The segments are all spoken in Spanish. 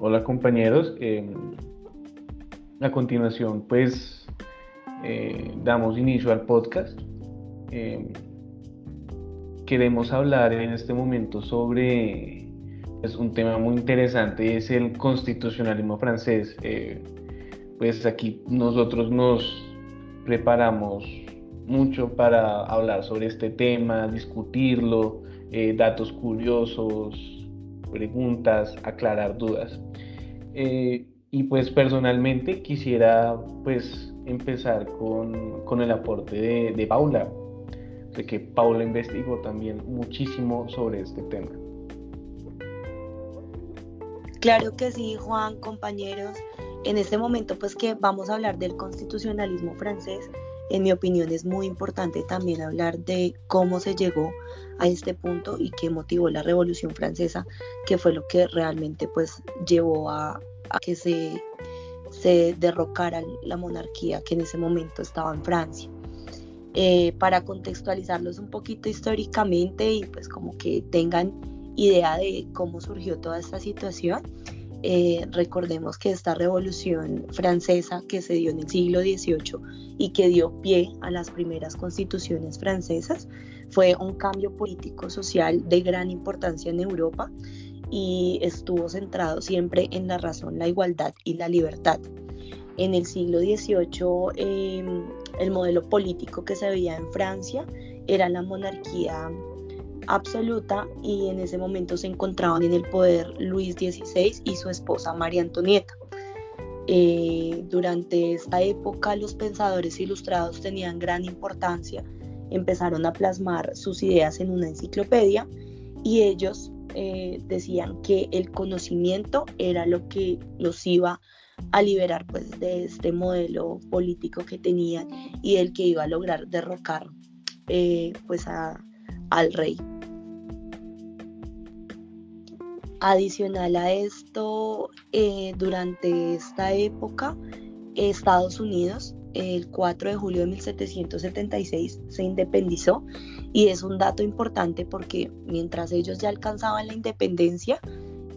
hola compañeros. Em, a continuación, pues eh, damos inicio al podcast. Em, queremos hablar en este momento sobre pues, un tema muy interesante, es el constitucionalismo francés. Eh, pues aquí nosotros nos preparamos mucho para hablar sobre este tema, discutirlo, eh, datos curiosos, preguntas, aclarar dudas. Eh, y pues personalmente quisiera pues empezar con, con el aporte de, de Paula. Sé que Paula investigó también muchísimo sobre este tema. Claro que sí, Juan, compañeros. En este momento, pues que vamos a hablar del constitucionalismo francés, en mi opinión es muy importante también hablar de cómo se llegó a este punto y qué motivó la Revolución Francesa, que fue lo que realmente pues llevó a, que se, derrocara la monarquía que en ese momento estaba en Francia. Eh, para contextualizarlos un poquito históricamente y pues como que tengan idea de cómo surgió toda esta situación, eh, recordemos que esta revolución francesa que se dio en el siglo XVIII y que dio pie a las primeras constituciones francesas fue un cambio político-social de gran importancia en Europa y estuvo centrado siempre en la razón, la igualdad y la libertad. En el siglo XVIII em, el modelo político que se veía en Francia era la monarquía absoluta y en ese momento se encontraban en el poder Luis XVI y su esposa María Antonieta. Eh, durante esta época los pensadores ilustrados tenían gran importancia, empezaron a plasmar sus ideas en una enciclopedia y ellos eh, decían que el conocimiento era lo que los iba a liberar pues de este modelo político que tenían y el que iba a lograr derrocar eh, pues al rey. Adicional a esto, eh, durante esta época, Estados Unidos, el 4 de julio de 1776, se independizó y es un dato importante porque mientras ellos ya alcanzaban la independencia,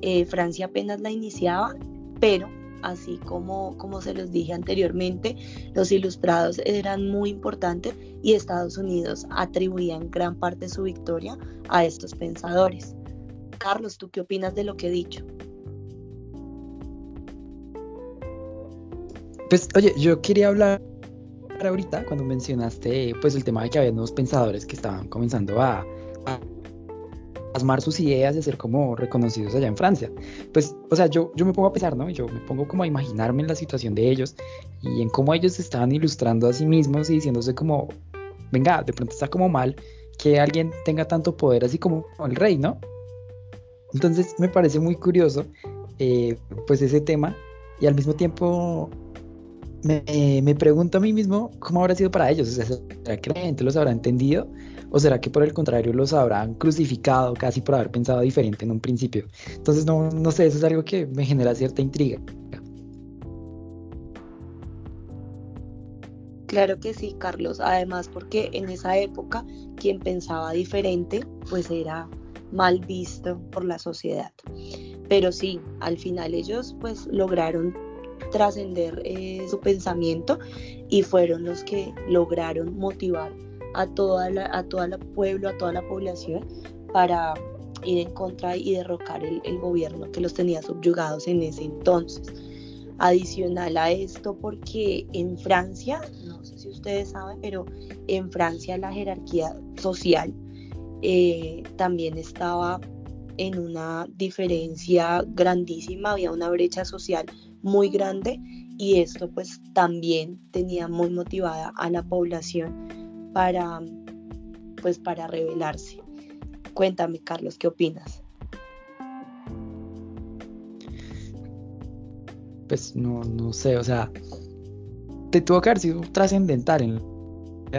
eh, Francia apenas la iniciaba, pero así como, como se los dije anteriormente, los ilustrados eran muy importantes y Estados Unidos atribuían gran parte su victoria a estos pensadores. Carlos, ¿tú qué opinas de lo que he dicho? Pues oye, yo quería hablar ahorita cuando mencionaste pues el tema de que había nuevos pensadores que estaban comenzando a, plasmar sus ideas y ser como reconocidos allá en Francia. Pues, o sea, yo, yo me pongo a pensar, ¿no? Yo me pongo como a imaginarme en la situación de ellos y en cómo ellos estaban ilustrando a sí mismos y diciéndose como, venga, de pronto está como mal que alguien tenga tanto poder así como el rey, ¿no? Entonces me parece muy curioso eh, pues ese tema y al mismo tiempo me, pregunto a mí mismo cómo habrá sido para ellos. O sea, ¿será que la gente los habrá entendido? ¿O será que por el contrario los habrán crucificado casi por haber pensado diferente en un principio? Entonces no, no sé, eso es algo que me genera cierta intriga. Claro que sí, Carlos. Además, porque en esa época quien pensaba diferente, pues era mal visto por la sociedad. Pero sí, al final ellos pues lograron trascender eh, su pensamiento y fueron los que lograron motivar a toda la, a toda la pueblo, a toda la población para ir en contra y derrocar el, el gobierno que los tenía subyugados en ese entonces. Adicional a esto, porque en Francia, no sé si ustedes saben, pero en Francia la jerarquía social eh, también estaba en una diferencia grandísima, había una brecha social muy grande y esto pues también tenía muy motivada a la población para pues para rebelarse. Cuéntame Carlos, ¿qué opinas? Pues no, no sé, o sea, te tuvo que haber sido trascendental en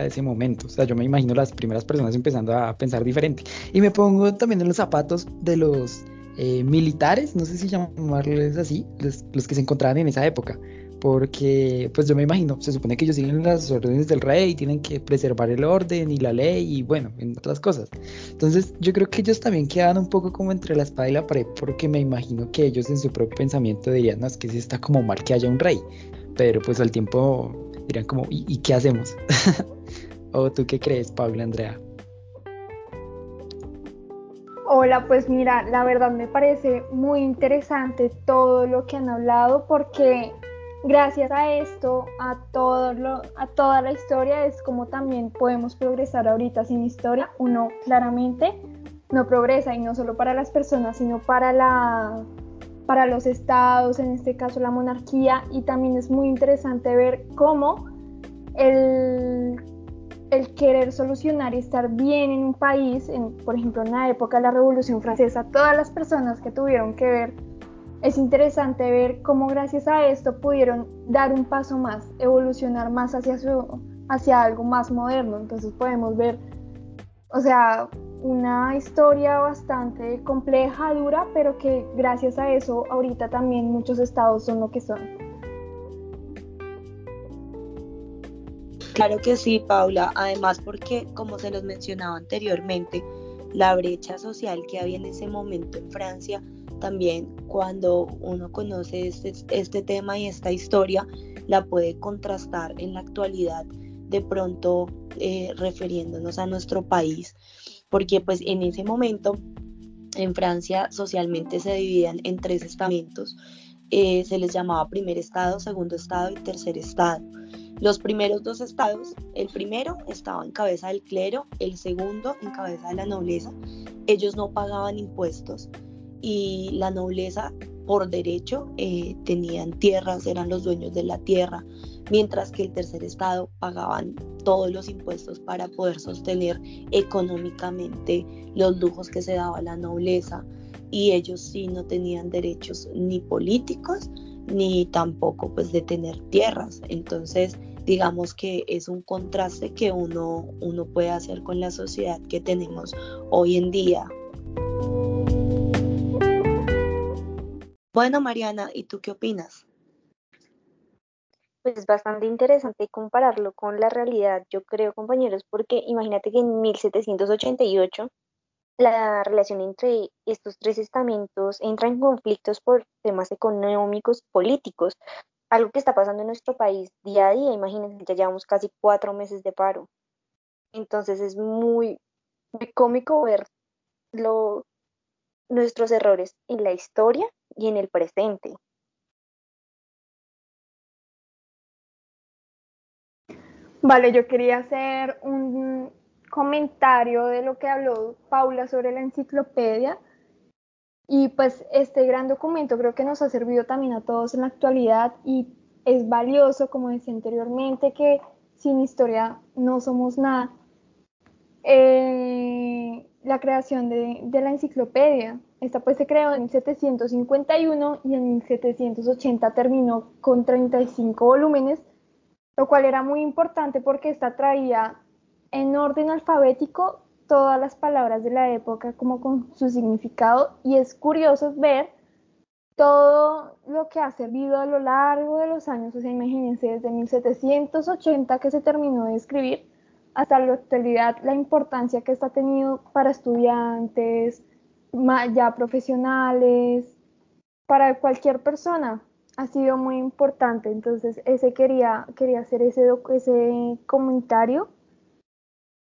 de ese momento. O sea, yo me imagino las primeras personas empezando a pensar diferente. Y me pongo también en los zapatos de los eh, militares, no sé si llamarles así, los, que se encontraban en esa época. porque pues yo me imagino, se supone que ellos siguen las órdenes del rey, tienen que preservar el orden y la ley y bueno, en otras cosas. Entonces yo creo que ellos también quedan un poco como entre la espada y la pared porque me imagino que ellos en su propio pensamiento dirían, no, es que sí está como mal que haya un rey, pero pues al tiempo dirían como, ¿y, y qué hacemos? ¿O tú qué crees, Pablo Andrea? Hola, pues mira, la verdad me parece muy interesante todo lo que han hablado porque gracias a esto, a, todo lo, a toda la historia, es como también podemos progresar ahorita sin historia. Uno claramente no progresa y no solo para las personas, sino para, la, para los estados, en este caso la monarquía. Y también es muy interesante ver cómo el, el querer solucionar y estar bien en un país, en, por ejemplo en la época de la Revolución Francesa, todas las personas que tuvieron que ver es interesante ver cómo gracias a esto pudieron dar un paso más, evolucionar más hacia, hacia algo más moderno. Entonces podemos ver, o sea, una historia bastante compleja, dura, pero que gracias a eso ahorita también muchos estados son lo que son. Claro que sí, Paula. Además, porque como se los mencionaba anteriormente, la brecha social que había en ese momento en Francia también cuando uno conoce este, este tema y esta historia, la puede contrastar en la actualidad, de pronto eh, refiriéndonos a nuestro país, porque pues en ese momento en Francia socialmente se dividían en tres estamentos, eh, se les llamaba primer estado, segundo estado y tercer estado. Los primeros dos estados, el primero estaba en cabeza del clero, el segundo en cabeza de la nobleza. Ellos no pagaban impuestos, y la nobleza por derecho eh, tenían tierras, eran los dueños de la tierra, mientras que el tercer estado pagaban todos los impuestos para poder sostener económicamente los lujos que se daba la nobleza y ellos sí no tenían derechos ni políticos ni tampoco pues de tener tierras. Entonces, digamos que es un contraste que uno, uno puede hacer con la sociedad que tenemos hoy en día Bueno, Mariana, ¿y tú qué opinas? Pues es bastante interesante compararlo con la realidad, yo creo, compañeros, porque imagínate que en 1788 la relación entre estos tres estamentos entra en conflictos por temas económicos políticos, algo que está pasando en nuestro país día a día, imagínense, ya llevamos casi cuatro meses de paro. Entonces es muy, muy cómico ver lo, nuestros errores en la historia y en el presente. Vale, yo quería hacer un comentario de lo que habló Paula sobre la enciclopedia. Y pues este gran documento creo que nos ha servido también a todos en la actualidad y es valioso, como decía anteriormente, que sin historia no somos nada. Eh, la creación de, de, la enciclopedia. Esta pues se creó en 1751 y en 1780 terminó con 35 volúmenes, lo cual era muy importante porque esta traía en orden alfabético todas las palabras de la época como con su significado y es curioso ver todo lo que ha servido a lo largo de los años, o sea, imagínense desde 1780 que se terminó de escribir hasta la actualidad la importancia que está tenido para estudiantes, ya profesionales, para cualquier persona ha sido muy importante. Entonces, ese quería, quería hacer ese, ese comentario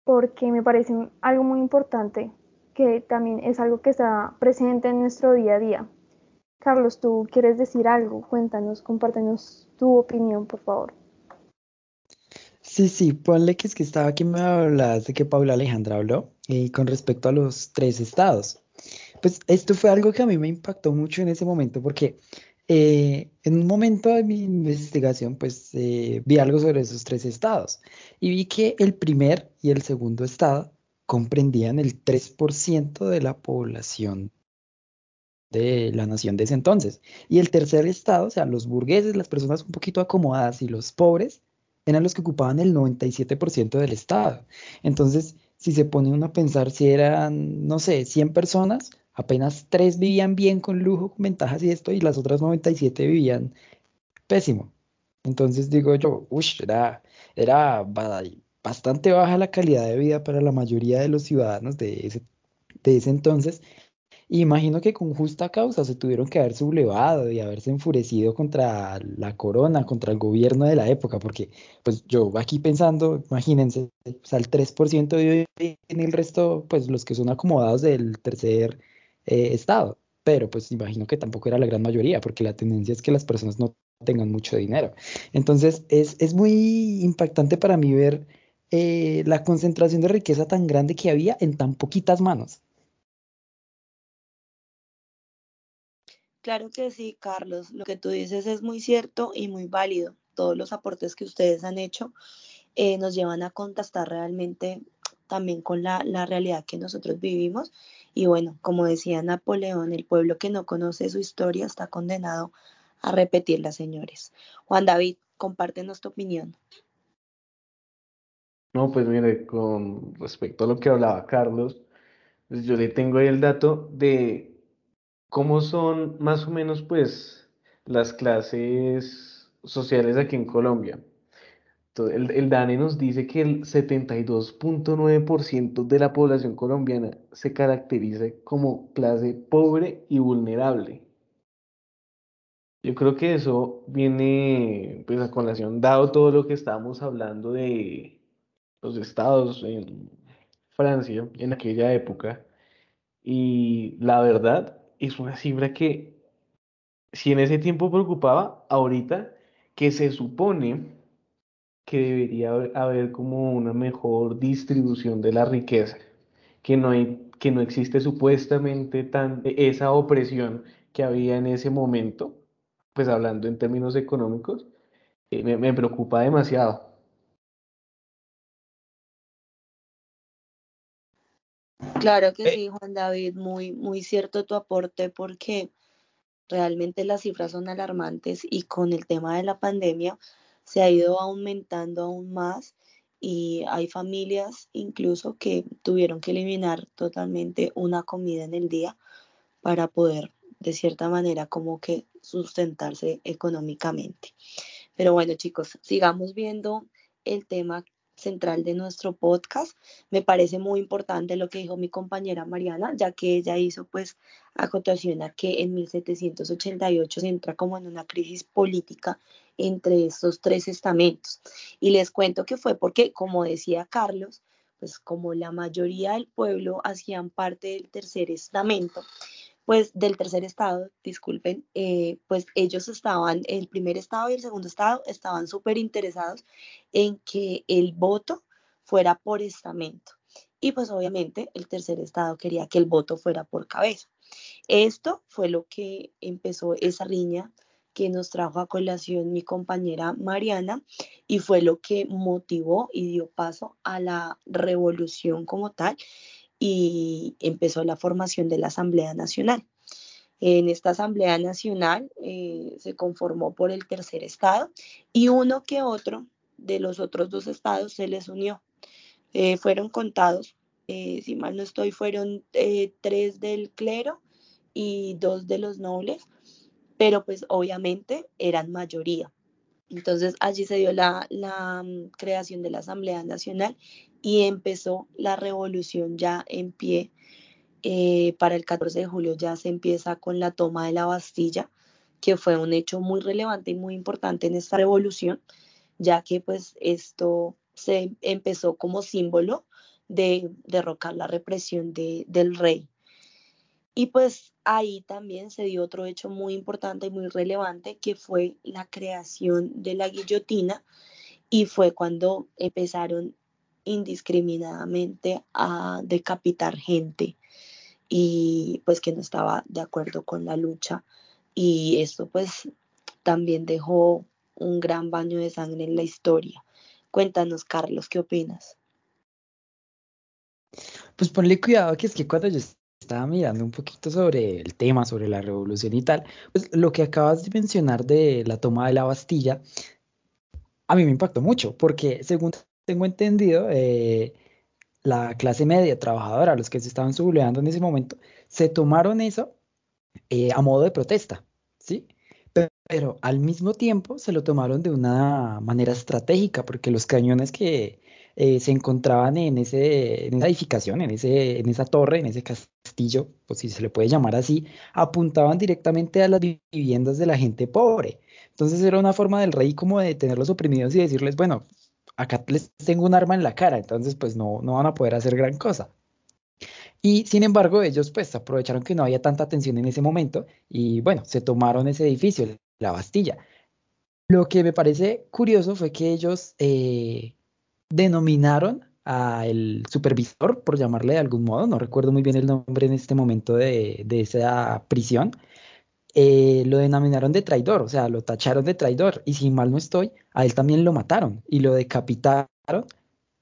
porque me parece algo muy importante que también es algo que está presente en nuestro día a día. Carlos, ¿tú quieres decir algo? Cuéntanos, compártenos tu opinión, por favor. Sí, sí, ponle que es que estaba aquí me hablas de que Paula Alejandra habló y con respecto a los tres estados. Pues esto fue algo que a mí me impactó mucho en ese momento porque eh, en un momento de mi investigación pues eh, vi algo sobre esos tres estados y vi que el primer y el segundo estado comprendían el 3% de la población de la nación de ese entonces. Y el tercer estado, o sea, los burgueses, las personas un poquito acomodadas y los pobres, eran los que ocupaban el 97% del Estado. Entonces, si se pone uno a pensar si eran, no sé, 100 personas, apenas 3 vivían bien con lujo, con ventajas y esto, y las otras 97 vivían pésimo. Entonces digo yo, uy, era, bastante baja la calidad de vida para la mayoría de los ciudadanos de ese, entonces. imagino que con justa causa se tuvieron que haber sublevado y haberse enfurecido contra la corona, contra el gobierno de la época, porque pues yo aquí pensando, imagínense, o el 3% de en el resto, pues los que son acomodados del tercer eh, estado pero pues imagino que tampoco era la gran mayoría, porque la tendencia es que las personas no tengan mucho dinero. Entonces es, muy impactante para mí ver eh, la concentración de riqueza tan grande que había en tan poquitas manos. Claro que sí, Carlos. Lo que tú dices es muy cierto y muy válido. Todos los aportes que ustedes han hecho eh, nos llevan a contrastar realmente también con la, la realidad que nosotros vivimos y bueno, como decía Napoleón, el pueblo que no conoce su historia está condenado a repetirla, señores. Juan David, compártenos tu opinión. No, pues mire, con respecto a lo que hablaba Carlos, pues yo le tengo ahí el dato de cómo son más o menos pues las clases sociales aquí en Colombia. El, el DANE nos dice que el 72.9% de la población colombiana se caracteriza como clase pobre y vulnerable. Yo creo que eso viene pues a colación, dado todo lo que estábamos hablando de los estados en Francia en aquella época. Y la verdad es una cifra que si en ese tiempo preocupaba, ahorita que se supone que debería haber como una mejor distribución de la riqueza, que no, hay, que no existe supuestamente tan esa opresión que había en ese momento, pues hablando en términos económicos, eh, me, preocupa demasiado. Claro que eh. sí, Juan David, muy, muy cierto tu aporte porque realmente las cifras son alarmantes y con el tema de la pandemia, se ha ido aumentando aún más y hay familias incluso que tuvieron que eliminar totalmente una comida en el día para poder de cierta manera como que sustentarse económicamente. Pero bueno chicos, sigamos viendo el tema central de nuestro podcast. Me parece muy importante lo que dijo mi compañera Mariana, ya que ella hizo pues acotación a que en 1788 se entra como en una crisis política entre estos tres estamentos. Y les cuento que fue porque, como decía Carlos, pues como la mayoría del pueblo hacían parte del tercer estamento, pues del tercer estado, disculpen, eh, pues ellos estaban, el primer estado y el segundo estado estaban súper interesados en que el voto fuera por estamento. Y pues obviamente el tercer estado quería que el voto fuera por cabeza. Esto fue lo que empezó esa riña que nos trajo a colación mi compañera Mariana y fue lo que motivó y dio paso a la revolución como tal y empezó la formación de la Asamblea Nacional. En esta Asamblea Nacional eh, se conformó por el tercer estado y uno que otro de los otros dos estados se les unió. Eh, fueron contados, eh, si mal no estoy, fueron tres del clero y dos de los nobles, pero pues obviamente eran mayoría. Entonces allí se dio la, mm, creación de la Asamblea Nacional y empezó la revolución ya en pie. Eh, para el 14 de julio ya se empieza con la toma de la Bastilla, que fue un hecho muy relevante y muy importante en esta revolución, ya que pues esto se empezó como símbolo de derrocar la represión de, del rey. Y pues ahí también se dio otro hecho muy importante y muy relevante, que fue la creación de la guillotina, y fue cuando empezaron indiscriminadamente a decapitar gente y pues que no estaba de acuerdo con la lucha y esto pues también dejó un gran baño de sangre en la historia. Cuéntanos, Carlos, ¿qué opinas? Pues ponle cuidado que es que cuando yo estaba mirando un poquito sobre el tema, sobre la revolución y tal, pues lo que acabas de mencionar de la toma de la Bastilla, a mí me impactó mucho, porque según tengo entendido, eh, la clase media trabajadora, los que se estaban subleando en ese momento, se tomaron eso eh, a modo de protesta, ¿sí? Pero, pero al mismo tiempo se lo tomaron de una manera estratégica, porque los cañones que eh, se encontraban en, ese, en esa edificación, en, ese, en esa torre, en ese castillo, pues si se le puede llamar así, apuntaban directamente a las viviendas de la gente pobre. Entonces era una forma del rey como de tenerlos oprimidos y decirles, bueno, acá les tengo un arma en la cara, entonces pues no, no van a poder hacer gran cosa. Y sin embargo, ellos pues aprovecharon que no había tanta tensión en ese momento y bueno, se tomaron ese edificio, la Bastilla. Lo que me parece curioso fue que ellos eh, denominaron al supervisor, por llamarle de algún modo, no recuerdo muy bien el nombre en este momento de, esa prisión, eh, lo denominaron de traidor, o sea, lo tacharon de traidor, y si mal no estoy, a él también lo mataron y lo decapitaron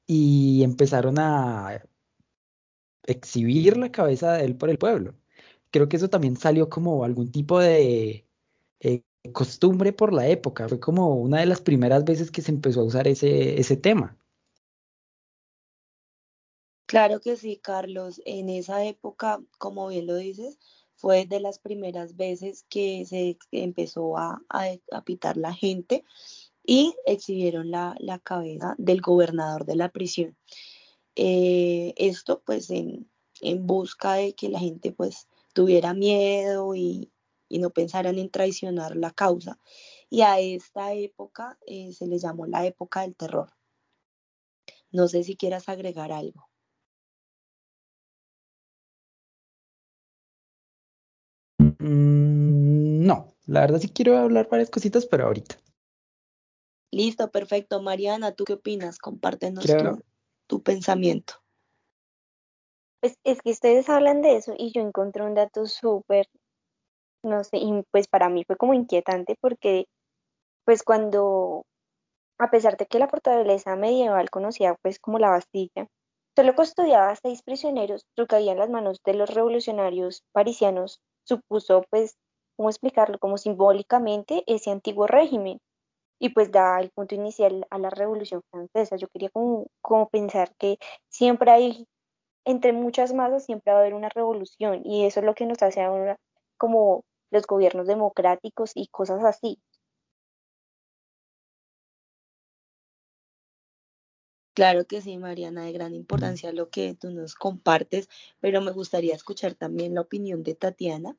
y empezaron a exhibir la cabeza de él por el pueblo. Creo que eso también salió como algún tipo de eh, costumbre por la época, fue como una de las primeras veces que se empezó a usar ese, ese tema. Claro que sí, Carlos. En esa época, como bien lo dices, fue de las primeras veces que se empezó a, a, pitar la gente y exhibieron la, cabeza del gobernador de la prisión. Eh, esto pues en, busca de que la gente pues tuviera miedo y, no pensaran en traicionar la causa. Y a esta época eh, se le llamó la época del terror. No sé si quieras agregar algo. Mm, no, la verdad sí quiero hablar varias cositas, pero ahorita. Listo, perfecto. Mariana, ¿tú qué opinas? Compártenos tu, pensamiento. Pues es que ustedes hablan de eso y yo encontré un dato súper, no sé, y pues para mí fue como inquietante porque pues cuando, a pesar de que la fortaleza medieval conocida pues como la Bastilla, solo custodiaba a seis prisioneros, lo en las manos de los revolucionarios parisianos supuso, pues, ¿cómo explicarlo? Como simbólicamente ese antiguo régimen y pues da el punto inicial a la Revolución Francesa. Yo quería como, pensar que siempre hay, entre muchas masas, siempre va a haber una revolución y eso es lo que nos hace ahora como los gobiernos democráticos y cosas así. Claro que sí, Mariana, de gran importancia lo que tú nos compartes, pero me gustaría escuchar también la opinión de Tatiana,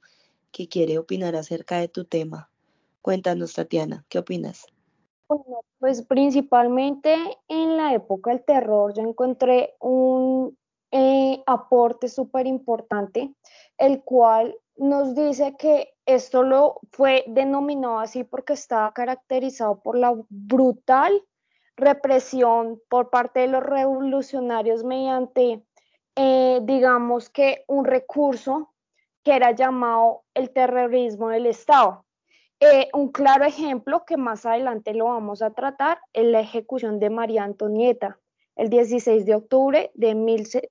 que quiere opinar acerca de tu tema. Cuéntanos, Tatiana, ¿qué opinas? Bueno, pues principalmente en la época del terror yo encontré un eh, aporte súper importante, el cual nos dice que esto lo fue denominado así porque estaba caracterizado por la brutal represión por parte de los revolucionarios mediante, eh, digamos que un recurso que era llamado el terrorismo del Estado. Eh, un claro ejemplo que más adelante lo vamos a tratar es la ejecución de María Antonieta el 16 de octubre de,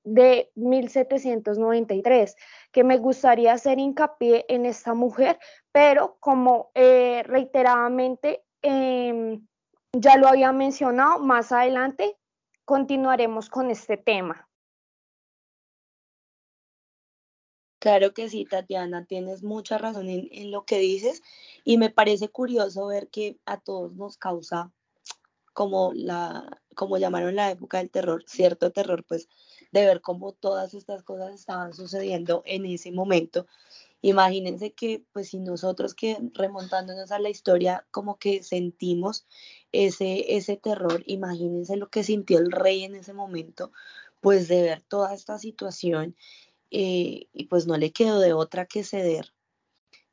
de 1793, que me gustaría hacer hincapié en esta mujer, pero como eh, reiteradamente em, ya lo había mencionado, más adelante continuaremos con este tema. Claro que sí, Tatiana, tienes mucha razón en, lo que dices y me parece curioso ver que a todos nos causa como la, como llamaron la época del terror, cierto terror, pues de ver cómo todas estas cosas estaban sucediendo en ese momento Imagínense que, pues, si nosotros que remontándonos a la historia, como que sentimos ese, ese terror, imagínense lo que sintió el rey en ese momento, pues de ver toda esta situación eh, y pues no le quedó de otra que ceder.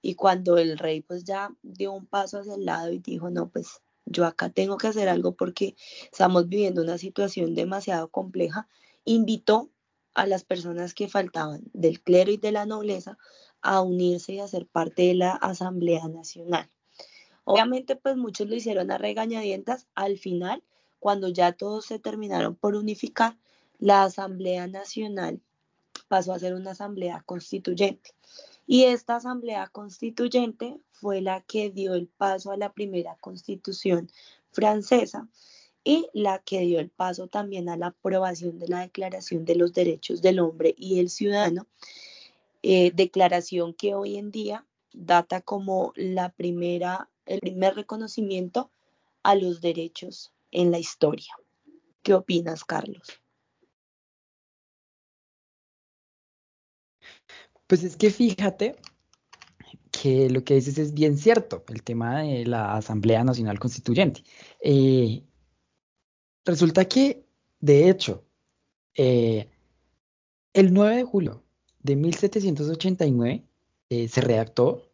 Y cuando el rey pues ya dio un paso hacia el lado y dijo, no, pues yo acá tengo que hacer algo porque estamos viviendo una situación demasiado compleja, invitó a las personas que faltaban del clero y de la nobleza a unirse y a ser parte de la Asamblea Nacional. Obviamente, pues muchos lo hicieron a regañadientas. Al final, cuando ya todos se terminaron por unificar, la Asamblea Nacional pasó a ser una asamblea constituyente. Y esta asamblea constituyente fue la que dio el paso a la primera constitución francesa y la que dio el paso también a la aprobación de la Declaración de los Derechos del Hombre y el Ciudadano, eh, declaración que hoy en día data como la primera el primer reconocimiento a los derechos en la historia. ¿Qué opinas, Carlos? Pues es que fíjate que lo que dices es bien cierto, el tema de la Asamblea Nacional Constituyente. Eh, resulta que, de hecho, eh, el 9 de julio de 1789 eh, se redactó,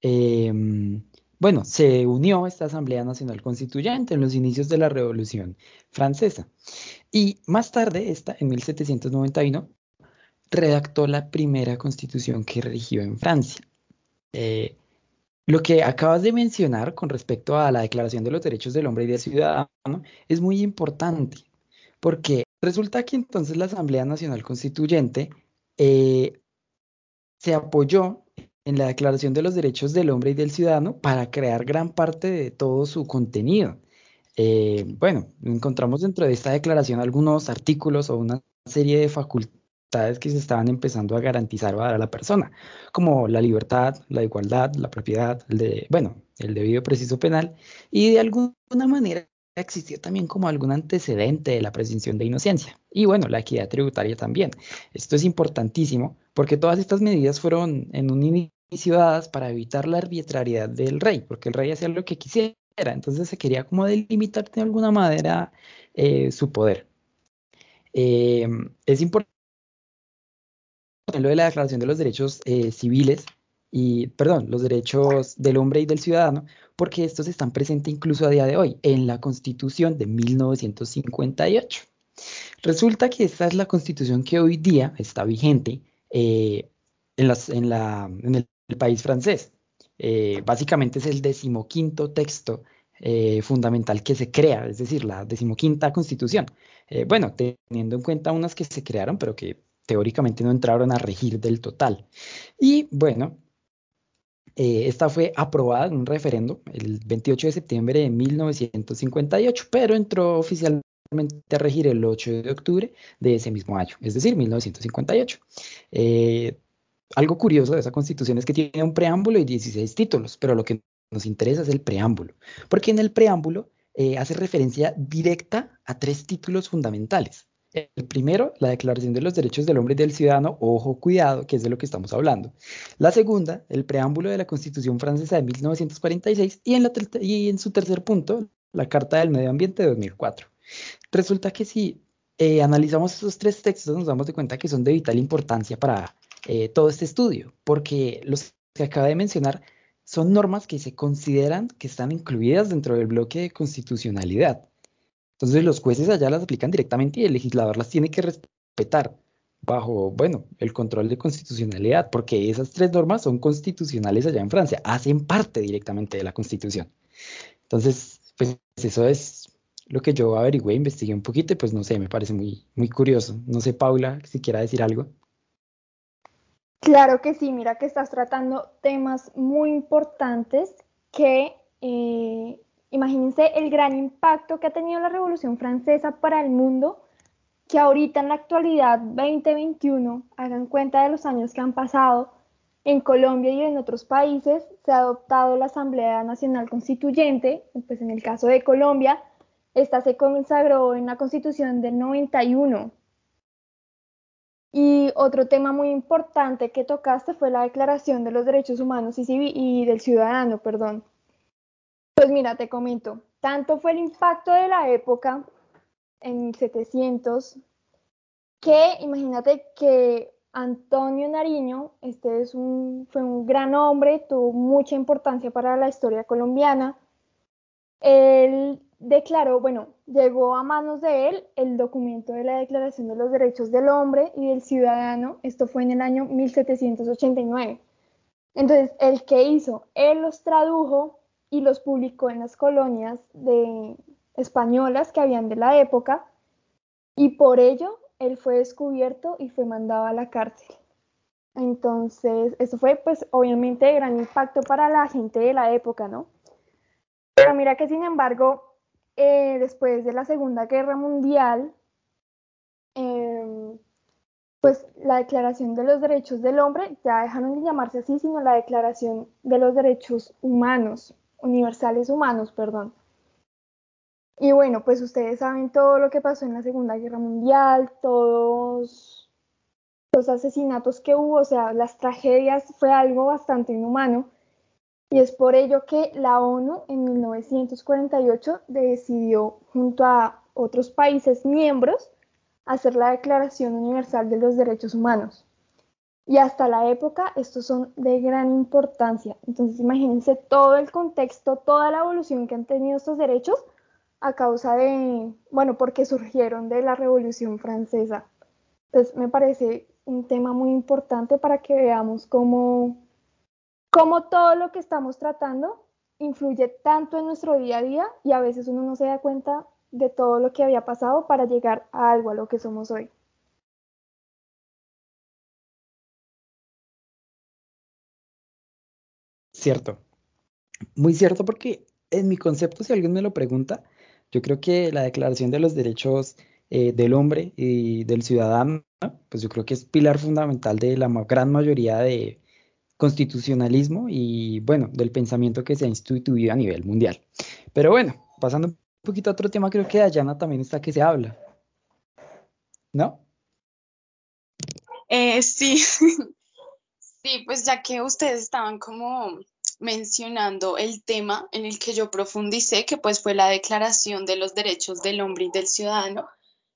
em, bueno, se unió esta Asamblea Nacional Constituyente en los inicios de la Revolución Francesa. Y más tarde, esta, en 1791, redactó la primera constitución que rigió en Francia. Eh, lo que acabas de mencionar con respecto a la Declaración de los Derechos del Hombre y del Ciudadano es muy importante, porque resulta que entonces la Asamblea Nacional Constituyente eh, se apoyó en la Declaración de los Derechos del Hombre y del Ciudadano para crear gran parte de todo su contenido. Eh, bueno, encontramos dentro de esta declaración algunos artículos o una serie de facultades que se estaban empezando a garantizar a la persona, como la libertad, la igualdad, la propiedad, el de, bueno, el debido preciso penal, y de alguna manera existió también como algún antecedente de la presunción de inocencia. Y bueno, la equidad tributaria también. Esto es importantísimo porque todas estas medidas fueron en un inicio dadas para evitar la arbitrariedad del rey, porque el rey hacía lo que quisiera, entonces se quería como delimitar de alguna manera eh, su poder. Eh, es importante lo de la Declaración de los Derechos eh, Civiles y, perdón, los derechos del hombre y del ciudadano, porque estos están presentes incluso a día de hoy en la Constitución de 1958. Resulta que esta es la Constitución que hoy día está vigente eh, en, en, la, en, el, país francés. Eh, básicamente es el decimoquinto texto fundamental que se crea, es decir, la decimoquinta constitución. bueno, teniendo en cuenta unas que se crearon, pero que teóricamente no entraron a regir del total. Y bueno, eh, esta fue aprobada en un referendo el 28 de septiembre de 1958, pero entró oficialmente a regir el 8 de octubre de ese mismo año, es decir, 1958. Eh, algo curioso de esa constitución es que tiene un preámbulo y 16 títulos, pero lo que nos interesa es el preámbulo, porque en el preámbulo eh, hace referencia directa a tres títulos fundamentales. El primero, la Declaración de los Derechos del Hombre y del Ciudadano, ojo, cuidado, que es de lo que estamos hablando. La segunda, el preámbulo de la Constitución Francesa de 1946 y en, su tercer punto, la Carta del Medio Ambiente de 2004. Resulta que si eh, analizamos esos tres textos nos damos de cuenta que son de vital importancia para eh, todo este estudio, porque los que acaba de mencionar son normas que se consideran que están incluidas dentro del bloque de constitucionalidad. Entonces los jueces allá las aplican directamente y el legislador las tiene que respetar bajo, bueno, el control de constitucionalidad, porque esas tres normas son constitucionales allá en Francia, hacen parte directamente de la constitución. Entonces, pues eso es lo que yo averigüé, investigué un poquito y pues no sé, me parece muy, muy curioso. No sé, Paula, si quiera decir algo. Claro que sí, mira que estás tratando temas muy importantes que eh, Imagínense el gran impacto que ha tenido la Revolución Francesa para el mundo, que ahorita en la actualidad 2021, hagan cuenta de los años que han pasado, en Colombia y en otros países se ha adoptado la Asamblea Nacional Constituyente, pues en el caso de Colombia, esta se consagró en la Constitución del 91. Y otro tema muy importante que tocaste fue la Declaración de los Derechos Humanos y, y del Ciudadano, perdón. Pues mira, te comento, tanto fue el impacto de la época en 1700 que imagínate que Antonio Nariño, este es un, fue un gran hombre, tuvo mucha importancia para la historia colombiana. Él declaró, bueno, llegó a manos de él el documento de la Declaración de los Derechos del Hombre y del Ciudadano. Esto fue en el año 1789. Entonces, ¿el que hizo? Él los tradujo y los publicó en las colonias de españolas que habían de la época y por ello él fue descubierto y fue mandado a la cárcel. Entonces, eso fue pues obviamente de gran impacto para la gente de la época, ¿no? Pero mira que sin embargo, eh, después de la Segunda Guerra Mundial, em, pues la Declaración de los Derechos del Hombre ya dejaron de llamarse así, sino la Declaración de los Derechos Humanos universales humanos, perdón. Y bueno, pues ustedes saben todo lo que pasó en la Segunda Guerra Mundial, todos los asesinatos que hubo, o sea, las tragedias fue algo bastante inhumano. Y es por ello que la ONU en 1948 decidió, junto a otros países miembros, hacer la Declaración Universal de los Derechos Humanos. Y hasta la época estos son de gran importancia. Entonces imagínense todo el contexto, toda la evolución que han tenido estos derechos a causa de, bueno, porque surgieron de la Revolución Francesa. Entonces me parece un tema muy importante para que veamos cómo, cómo todo lo que estamos tratando influye tanto en nuestro día a día y a veces uno no se da cuenta de todo lo que había pasado para llegar a algo a lo que somos hoy. Cierto. Muy cierto porque en mi concepto, si alguien me lo pregunta, yo creo que la Declaración de los Derechos eh, del Hombre y del Ciudadano, pues yo creo que es pilar fundamental de la gran mayoría de constitucionalismo y, bueno, del pensamiento que se ha instituido a nivel mundial. Pero bueno, pasando un poquito a otro tema, creo que Dayana también está que se habla. ¿No? Eh, sí, sí, pues ya que ustedes estaban como mencionando el tema en el que yo profundicé, que pues fue la Declaración de los Derechos del Hombre y del Ciudadano.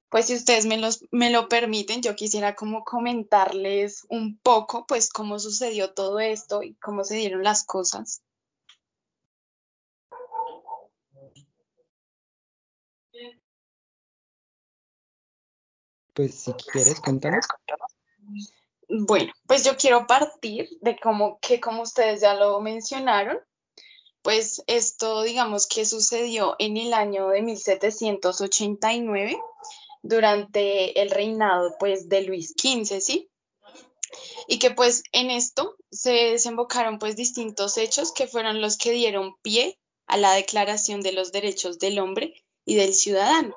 Pues si ustedes me, los, me lo permiten, yo quisiera como comentarles un poco pues cómo sucedió todo esto y cómo se dieron las cosas. Pues si quieres, cuéntanos. Bueno, pues yo quiero partir de como que como ustedes ya lo mencionaron, pues esto digamos que sucedió en el año de 1789 durante el reinado pues de Luis XV, ¿sí? Y que pues en esto se desembocaron pues distintos hechos que fueron los que dieron pie a la Declaración de los Derechos del Hombre y del Ciudadano.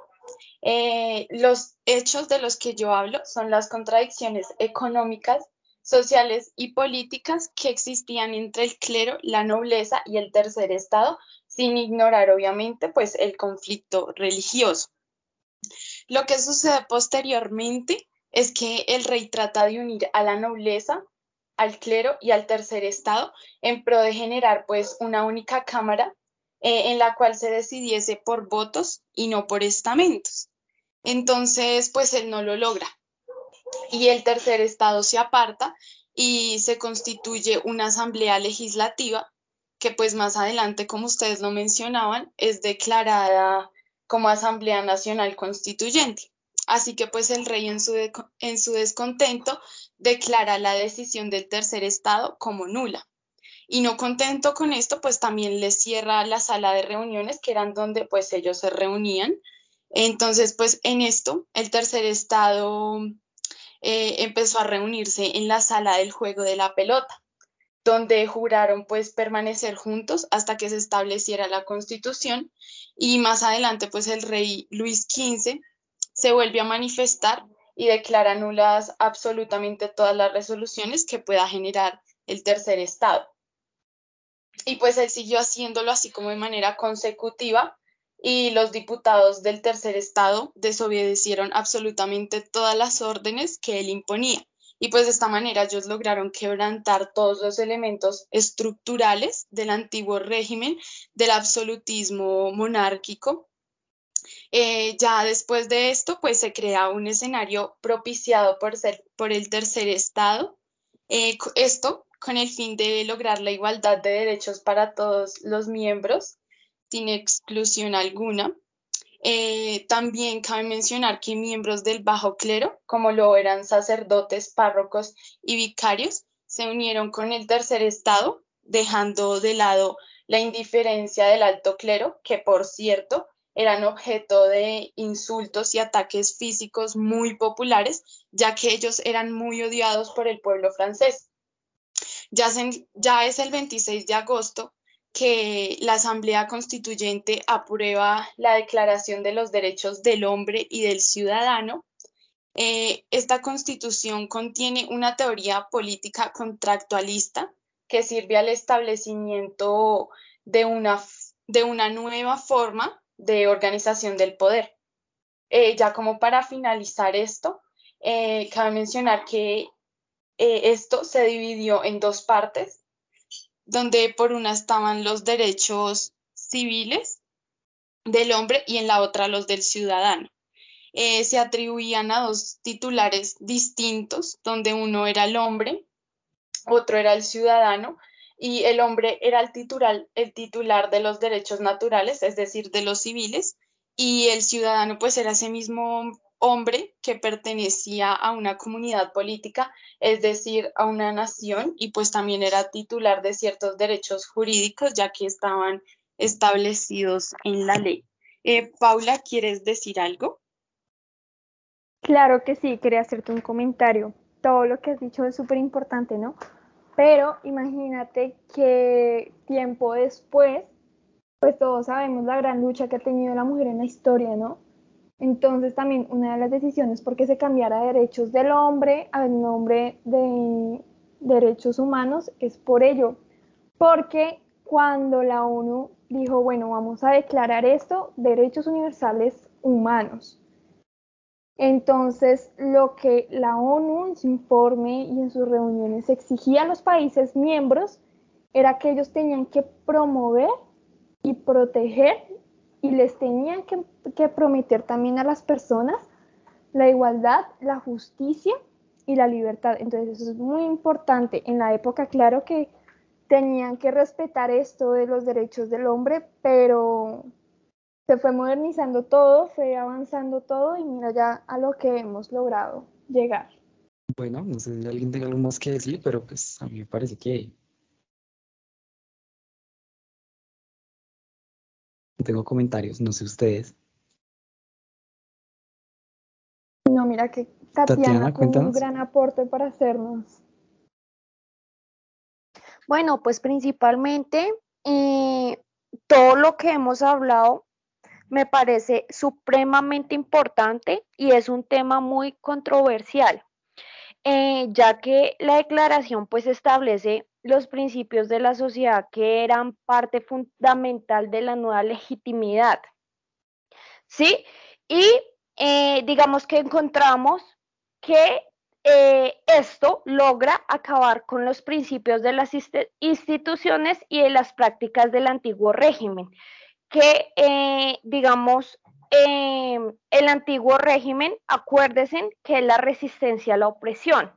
Eh, los hechos de los que yo hablo son las contradicciones económicas, sociales y políticas que existían entre el clero, la nobleza y el tercer estado, sin ignorar obviamente pues el conflicto religioso. Lo que sucede posteriormente es que el rey trata de unir a la nobleza, al clero y al tercer estado en pro de generar pues una única cámara eh, en la cual se decidiese por votos y no por estamentos. Entonces, pues él no lo logra. Y el tercer estado se aparta y se constituye una asamblea legislativa que pues más adelante, como ustedes lo mencionaban, es declarada como Asamblea Nacional Constituyente. Así que pues el rey en su, en su descontento declara la decisión del tercer estado como nula. Y no contento con esto, pues también les cierra la sala de reuniones, que eran donde pues ellos se reunían. Entonces, pues en esto, el tercer estado eh, empezó a reunirse en la sala del juego de la pelota, donde juraron pues permanecer juntos hasta que se estableciera la constitución y más adelante pues el rey Luis XV se vuelve a manifestar y declara nulas absolutamente todas las resoluciones que pueda generar el tercer estado. Y pues él siguió haciéndolo así como de manera consecutiva y los diputados del tercer estado desobedecieron absolutamente todas las órdenes que él imponía. Y pues de esta manera ellos lograron quebrantar todos los elementos estructurales del antiguo régimen del absolutismo monárquico. Eh, ya después de esto, pues se crea un escenario propiciado por, ser, por el tercer estado. Eh, esto con el fin de lograr la igualdad de derechos para todos los miembros, sin exclusión alguna. Eh, también cabe mencionar que miembros del bajo clero, como lo eran sacerdotes, párrocos y vicarios, se unieron con el tercer estado, dejando de lado la indiferencia del alto clero, que por cierto eran objeto de insultos y ataques físicos muy populares, ya que ellos eran muy odiados por el pueblo francés. Ya, es el 26 de agosto que la Asamblea Constituyente aprueba la Declaración de los Derechos del Hombre y del Ciudadano. Eh, esta constitución contiene una teoría política contractualista que sirve al establecimiento de una, de una nueva forma de organización del poder. Eh, ya como para finalizar esto, eh, cabe mencionar que eh, esto se dividió en dos partes, donde por una estaban los derechos civiles del hombre y en la otra los del ciudadano. se atribuían a dos titulares distintos, donde uno era el hombre, otro era el ciudadano, y el hombre era el titular, el titular de los derechos naturales, es decir, de los civiles, y el ciudadano pues era ese mismo hombre que pertenecía a una comunidad política, es decir, a una nación, y pues también era titular de ciertos derechos jurídicos, ya que estaban establecidos en la ley. Eh, Paula, ¿quieres decir algo? Claro que sí, quería hacerte un comentario. Todo lo que has dicho es súper importante, ¿no? Pero imagínate que tiempo después, pues todos sabemos la gran lucha que ha tenido la mujer en la historia, ¿no? Entonces también una de las decisiones porque se cambiara derechos del hombre al nombre de derechos humanos es por ello, porque cuando la ONU dijo, bueno, vamos a declarar esto, derechos universales humanos, entonces, lo que la ONU en su informe y en sus reuniones exigía a los países miembros era que ellos tenían que promover y proteger y les tenían que, prometer también a las personas la igualdad, la justicia y la libertad. Entonces, eso es muy importante. En la época, claro que tenían que respetar esto de los derechos del hombre, pero se fue modernizando todo, fue avanzando todo y mira ya a lo que hemos logrado llegar. Bueno, no sé si alguien tenga algo más que decir, pero pues a mí me parece que tengo comentarios, no sé ustedes. No, mira que Tatiana, Tatiana un gran aporte para hacernos. Bueno, pues principalmente eh, todo lo que hemos hablado me parece supremamente importante y es un tema muy controversial, eh, ya que la declaración pues establece los principios de la sociedad que eran parte fundamental de la nueva legitimidad. ¿Sí? Y eh, digamos que encontramos que eh, esto logra acabar con los principios de las instituciones y de las prácticas del antiguo régimen, que, eh, digamos, em, el antiguo régimen, acuérdense que es la resistencia a la opresión.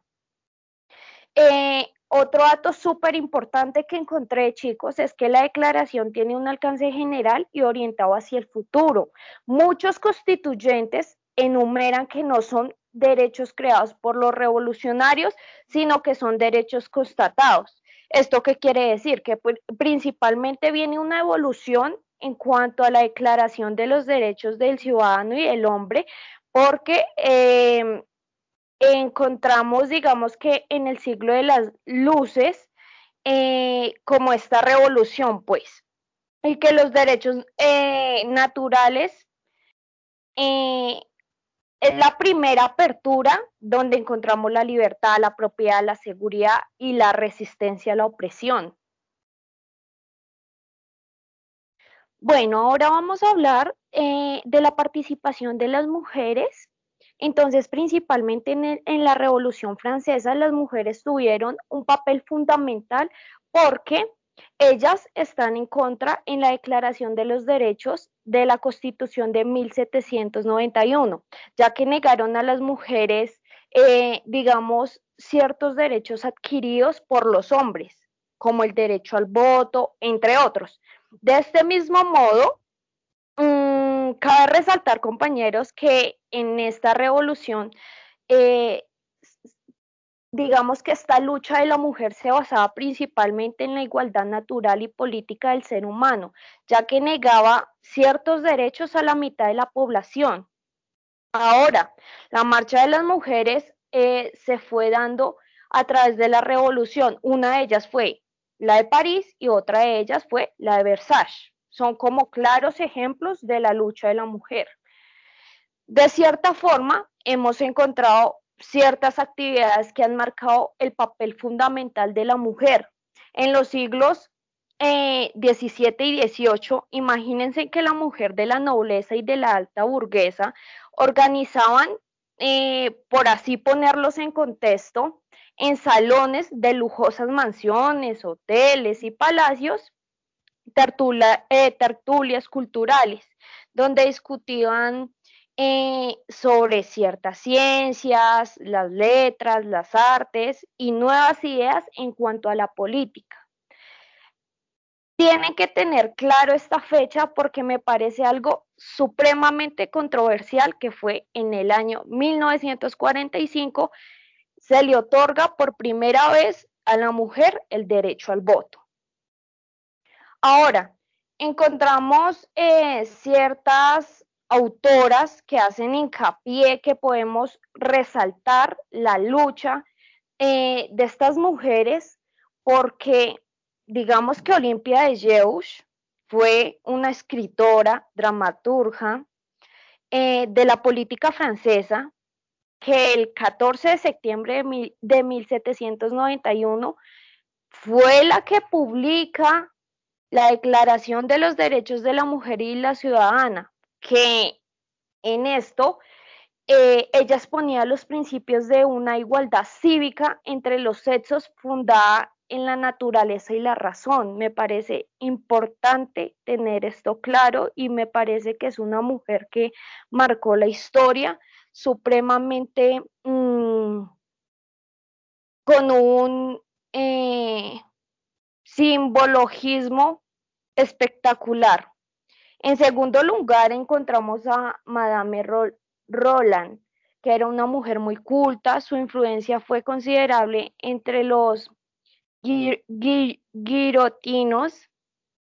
Eh, otro dato súper importante que encontré, chicos, es que la declaración tiene un alcance general y orientado hacia el futuro. Muchos constituyentes enumeran que no son derechos creados por los revolucionarios, sino que son derechos constatados. ¿Esto qué quiere decir? Que principalmente viene una evolución en cuanto a la Declaración de los Derechos del Ciudadano y del Hombre, porque em, encontramos, digamos que en el siglo de las luces, eh, como esta revolución, pues, y que los derechos eh, naturales eh, es la primera apertura donde encontramos la libertad, la propiedad, la seguridad y la resistencia a la opresión. Bueno, ahora vamos a hablar de la participación de las mujeres. Entonces, principalmente en, la Revolución Francesa, las mujeres tuvieron un papel fundamental porque ellas están en contra en la Declaración de los Derechos de la Constitución de 1791, ya que negaron a las mujeres, eh, digamos, ciertos derechos adquiridos por los hombres, como el derecho al voto, entre otros. De este mismo modo, mm, cabe resaltar, compañeros, que en esta revolución, eh, digamos que esta lucha de la mujer se basaba principalmente en la igualdad natural y política del ser humano, ya que negaba ciertos derechos a la mitad de la población. Ahora, la marcha de las mujeres eh, se fue dando a través de la revolución. Una de ellas fue la de París y otra de ellas fue la de Versailles. Son como claros ejemplos de la lucha de la mujer. De cierta forma, hemos encontrado ciertas actividades que han marcado el papel fundamental de la mujer. En los siglos 17 y 18, imagínense que la mujer de la nobleza y de la alta burguesa organizaban, por así ponerlos en contexto, en salones de lujosas mansiones, hoteles y palacios, tertulias culturales, donde discutían eh, sobre ciertas ciencias, las letras, las artes y nuevas ideas en cuanto a la política. Tienen que tener claro esta fecha porque me parece algo supremamente controversial que fue en el año 1945 se le otorga por primera vez a la mujer el derecho al voto. Ahora, encontramos eh, ciertas autoras que hacen hincapié que podemos resaltar la lucha eh, de estas mujeres porque digamos que Olimpia de Jeusch fue una escritora, dramaturga eh, de la política francesa que el 14 de septiembre de, de 1791 fue la que publica la Declaración de los Derechos de la Mujer y la Ciudadana, que en esto eh, ella exponía los principios de una igualdad cívica entre los sexos fundada en la naturaleza y la razón. Me parece importante tener esto claro y me parece que es una mujer que marcó la historia supremamente mm, con un eh, simbologismo espectacular. En segundo lugar, encontramos a Madame Roland, que era una mujer muy culta, su influencia fue considerable entre los guirotinos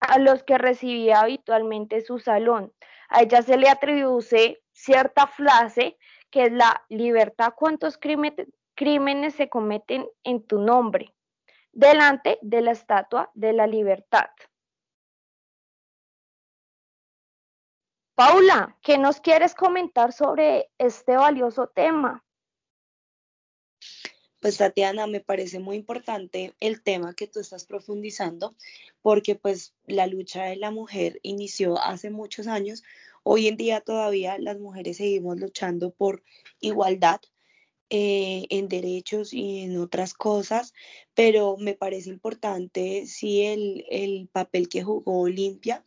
a los que recibía habitualmente su salón. A ella se le atribuye cierta frase que es la libertad, ¿cuántos crímenes se cometen en tu nombre? Delante de la estatua de la libertad. Paula, ¿qué nos quieres comentar sobre este valioso tema? Pues Tatiana, me parece muy importante el tema que tú estás profundizando, porque pues la lucha de la mujer inició hace muchos años. Hoy en día todavía las mujeres seguimos luchando por igualdad eh, en derechos y en otras cosas, pero me parece importante sí el, el papel que jugó Olimpia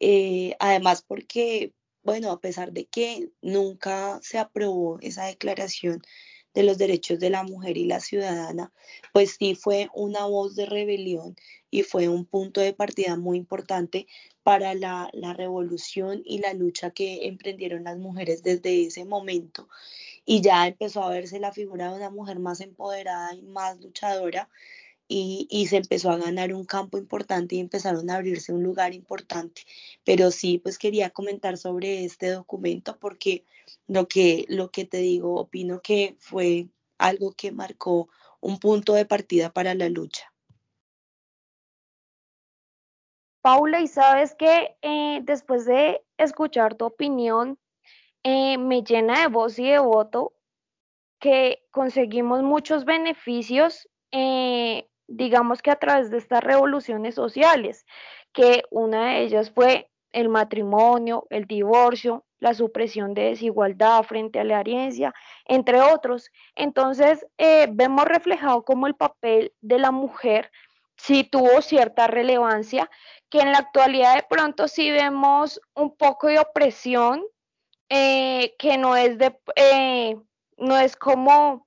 eh, además porque, bueno, a pesar de que nunca se aprobó esa declaración de los derechos de la mujer y la ciudadana, pues sí fue una voz de rebelión y fue un punto de partida muy importante para la, la revolución y la lucha que emprendieron las mujeres desde ese momento. Y ya empezó a verse la figura de una mujer más empoderada y más luchadora y, se empezó a ganar un campo importante y empezaron a abrirse un lugar importante. Pero sí, pues quería comentar sobre este documento porque lo que, lo que te digo, opino que fue algo que marcó un punto de partida para la lucha. Paula, y sabes que eh, después de escuchar tu opinión, eh, me llena de voz y de voto que conseguimos muchos beneficios eh, digamos que a través de estas revoluciones sociales, que una de ellas fue el matrimonio, el divorcio, la supresión de desigualdad frente a la herencia, entre otros. Entonces, eh, vemos reflejado como el papel de la mujer sí tuvo cierta relevancia, que en la actualidad de pronto sí vemos un poco de opresión, eh, que no es de, eh, no es como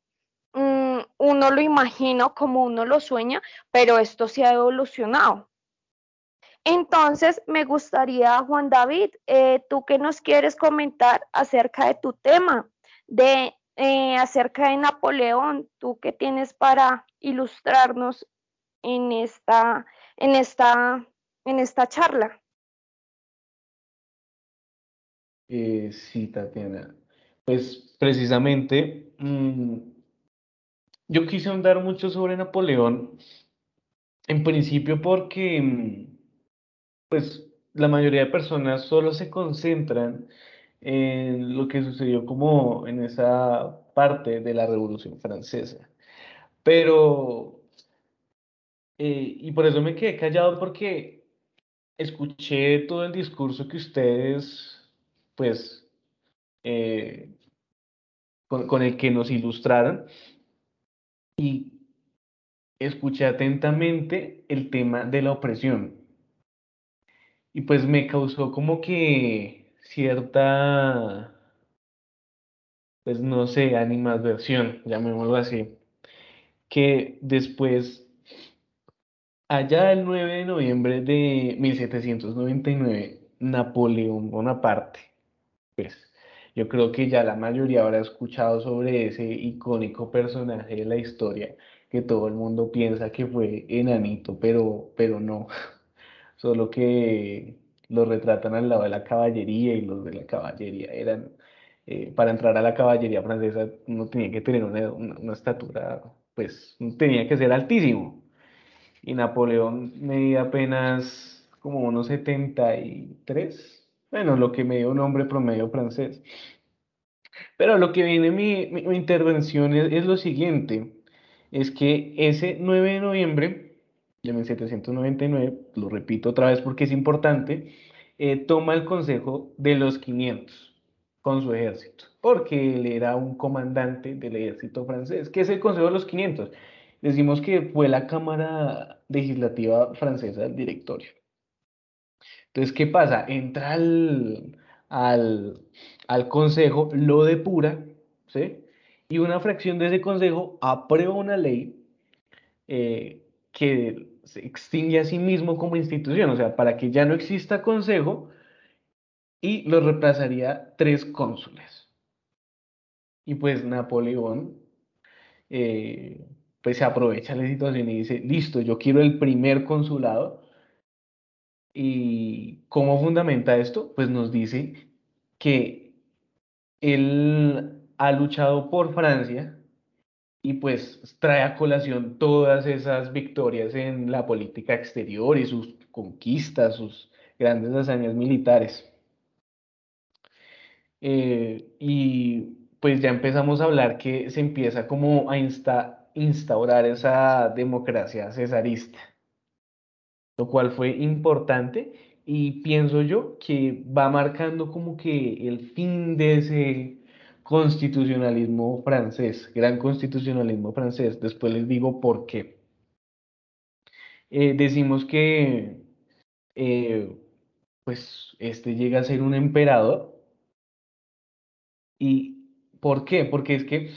Mm, uno lo imagina como uno lo sueña, pero esto se ha evolucionado. Entonces, me gustaría, Juan David, eh, tú que nos quieres comentar acerca de tu tema, de eh, acerca de Napoleón, tú qué tienes para ilustrarnos en esta, en esta, en esta charla. Eh, sí, Tatiana. Pues precisamente mm, yo quise ahondar mucho sobre Napoleón, en principio porque, mm, pues, la mayoría de personas solo se concentran en lo que sucedió como en esa parte de la Revolución Francesa. Pero Eh, y por eso me quedé callado porque escuché todo el discurso que ustedes, pues, eh, con, con el que nos ilustraron y escuché atentamente el tema de la opresión. Y pues me causó como que cierta, pues no sé, animadversión, llamémoslo así, que después, allá el 9 de noviembre de 1799, Napoleón Bonaparte, pues yo creo que ya la mayoría habrá escuchado sobre ese icónico personaje de la historia que todo el mundo piensa que fue enanito, pero, pero no, solo que lo retratan al lado de la caballería y los de la caballería eran, eh, para entrar a la caballería francesa no tenía que tener una, una, estatura, pues tenía que ser altísimo. Y Napoleón medía apenas como unos 73, bueno, lo que me dio un hombre promedio francés. Pero lo que viene mi, mi, intervención es, lo siguiente, es que ese 9 de noviembre de 1799, lo repito otra vez porque es importante, eh, toma el consejo de los 500 con su ejército, porque él era un comandante del ejército francés. ¿Qué es el consejo de los 500? Decimos que fue la Cámara Legislativa Francesa del directorio. Entonces, ¿qué pasa? Entra al, al, al consejo, lo depura, ¿sí? Y una fracción de ese consejo aprueba una ley eh, que se extingue a sí mismo como institución, o sea, para que ya no exista consejo y lo reemplazaría tres cónsules. Y pues Napoleón eh, pues se aprovecha la situación y dice, listo, yo quiero el primer consulado. ¿Y cómo fundamenta esto? Pues nos dice que él ha luchado por Francia y pues trae a colación todas esas victorias en la política exterior y sus conquistas, sus grandes hazañas militares. Eh, y pues ya empezamos a hablar que se empieza como a instaurar esa democracia cesarista, lo cual fue importante y pienso yo que va marcando como que el fin de ese constitucionalismo francés, gran constitucionalismo francés. Después les digo por qué. Eh, decimos que eh, pues este llega a ser un emperador. ¿Y por qué? Porque es que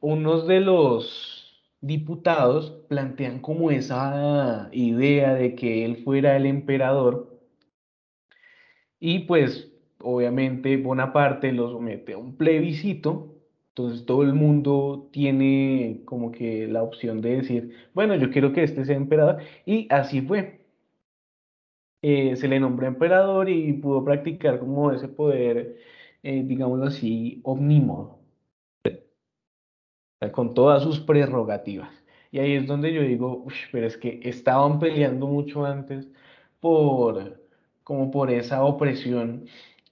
unos de los diputados plantean como esa idea de que él fuera el emperador. Y pues obviamente Bonaparte lo somete a un plebiscito, entonces todo el mundo tiene como que la opción de decir, bueno, yo quiero que este sea emperador, y así fue. Eh, se le nombró emperador y pudo practicar como ese poder, eh, digámoslo así, omnímodo, con todas sus prerrogativas. Y ahí es donde yo digo, pero es que estaban peleando mucho antes por, como por esa opresión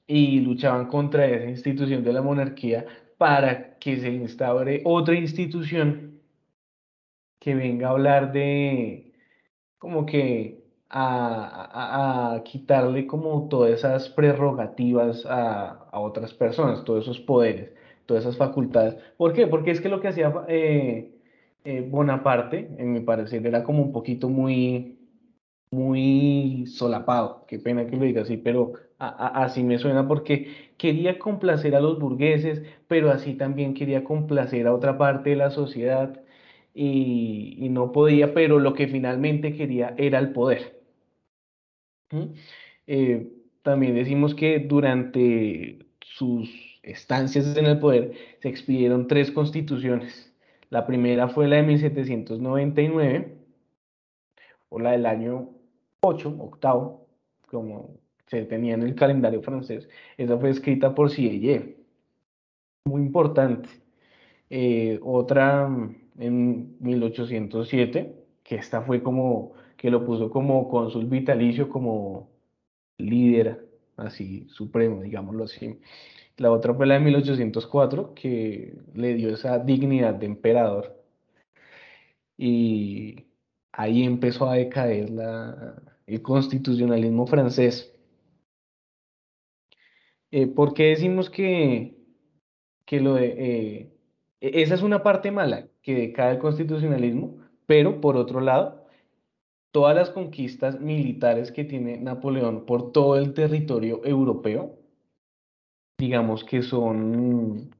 y luchaban contra esa institución de la monarquía para que se instaure otra institución que venga a hablar de como que a, a, quitarle como todas esas prerrogativas a, a, otras personas, todos esos poderes, todas esas facultades. ¿Por qué? Porque es que lo que hacía eh, eh, Bonaparte, en mi parecer, era como un poquito muy, muy solapado, qué pena que lo diga así, pero así me suena porque quería complacer a los burgueses, pero así también quería complacer a otra parte de la sociedad y, no podía, pero lo que finalmente quería era el poder. Eh, también decimos que durante sus estancias en el poder se expidieron tres constituciones. La primera fue la de 1799, o la del año 8, octavo, como se tenía en el calendario francés, esa fue escrita por Sieyé. Muy importante. Eh, otra en 1807, que esta fue como, que lo puso como cónsul vitalicio, como líder así supremo, digámoslo así. La otra fue la de 1804, que le dio esa dignidad de emperador. Y ahí empezó a decaer el constitucionalismo francés. Eh, ¿por qué decimos que, que lo de, eh, e-, esa es una parte mala, que decae el constitucionalismo, pero por otro lado, todas las conquistas militares que tiene Napoleón por todo el territorio europeo, digamos que son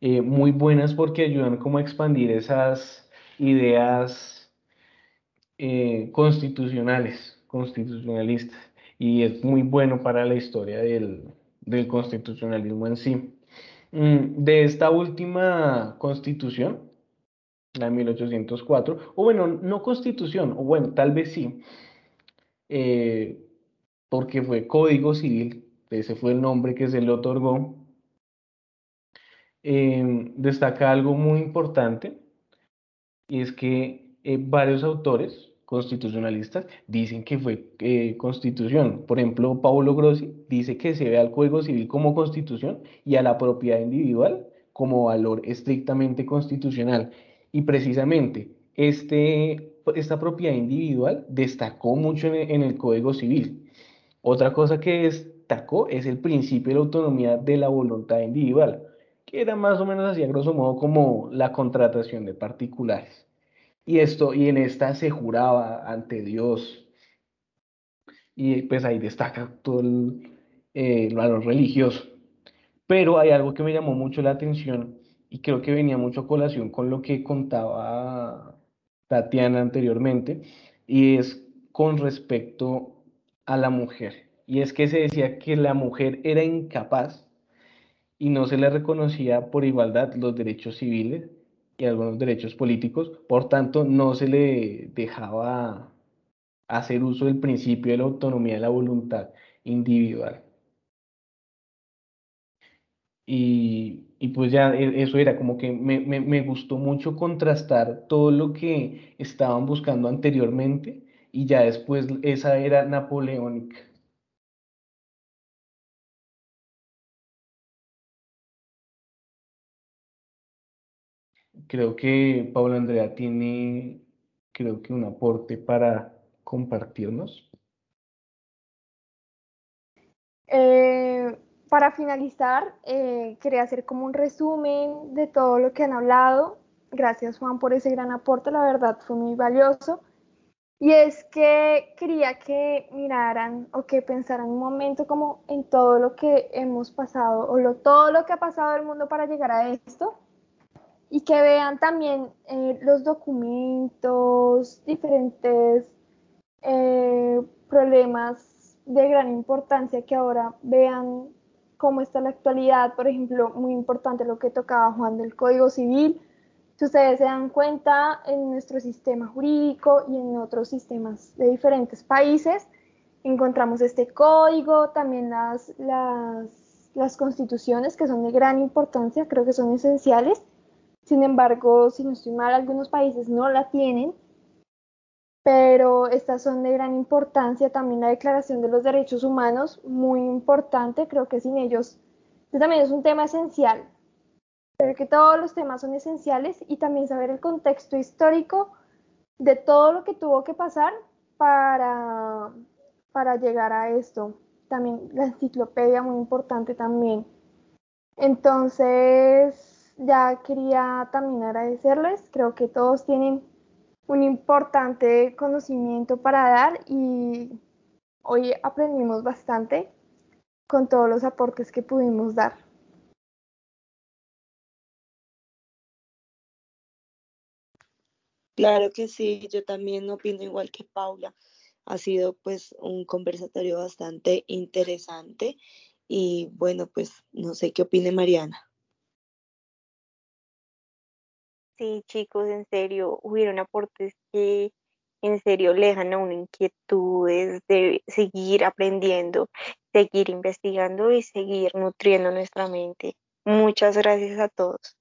eh, muy buenas porque ayudan como a expandir esas ideas eh, constitucionales, constitucionalistas, y es muy bueno para la historia del, del constitucionalismo en sí. Mm, de esta última constitución, la de 1804, o bueno, no constitución, o bueno, tal vez sí, eh, porque fue Código Civil, ese fue el nombre que se le otorgó, em, destaca algo muy importante, y es que eh, varios autores constitucionalistas dicen que fue eh, constitución. Por ejemplo, Paulo Grossi dice que se ve al Código Civil como constitución y a la propiedad individual como valor estrictamente constitucional. Y precisamente este, esta propiedad individual destacó mucho en el, Código Civil. Otra cosa que destacó es el principio de autonomía de la voluntad individual, que era más o menos así a grosso modo como la contratación de particulares. Y esto, y en esta se juraba ante Dios. Y pues ahí destaca todo el, eh, el valor religioso. Pero hay algo que me llamó mucho la atención y creo que venía mucho a colación con lo que contaba Tatiana anteriormente, y es con respecto a la mujer. Y es que se decía que la mujer era incapaz y no se le reconocía por igualdad los derechos civiles y algunos derechos políticos, por tanto no se le dejaba hacer uso del principio de la autonomía de la voluntad individual. Y, y pues ya e, eso era como que me, me, me, gustó mucho contrastar todo lo que estaban buscando anteriormente y ya después esa era napoleónica. Creo que Pablo Andrea tiene, creo que un aporte para compartirnos. Eh, para finalizar, eh, quería hacer como un resumen de todo lo que han hablado. Gracias Juan por ese gran aporte, la verdad fue muy valioso. Y es que quería que miraran o que pensaran un momento como en todo lo que hemos pasado o lo, todo lo que ha pasado el mundo para llegar a esto y que vean también eh, los documentos, diferentes eh, problemas de gran importancia que ahora vean cómo está la actualidad, por ejemplo, muy importante lo que tocaba Juan del Código Civil. Si ustedes se dan cuenta, en nuestro sistema jurídico y en otros sistemas de diferentes países, encontramos este código, también las, las, las constituciones que son de gran importancia, creo que son esenciales. Sin embargo, si no estoy mal, algunos países no la tienen pero estas son de gran importancia. También la Declaración de los Derechos Humanos, muy importante, creo que sin ellos este también es un tema esencial. Pero que todos los temas son esenciales y también saber el contexto histórico de todo lo que tuvo que pasar para, para llegar a esto. También la enciclopedia, muy importante también. Entonces, ya quería también agradecerles. Creo que todos tienen un importante conocimiento para dar y hoy aprendimos bastante con todos los aportes que pudimos dar. Claro que sí, yo también opino igual que Paula. Ha sido pues un conversatorio bastante interesante y bueno, pues no sé qué opine Mariana. Sí, chicos, en serio, hubieron aportes que en serio le dejan a una inquietudes de seguir aprendiendo, seguir investigando y seguir nutriendo nuestra mente. Muchas gracias a todos.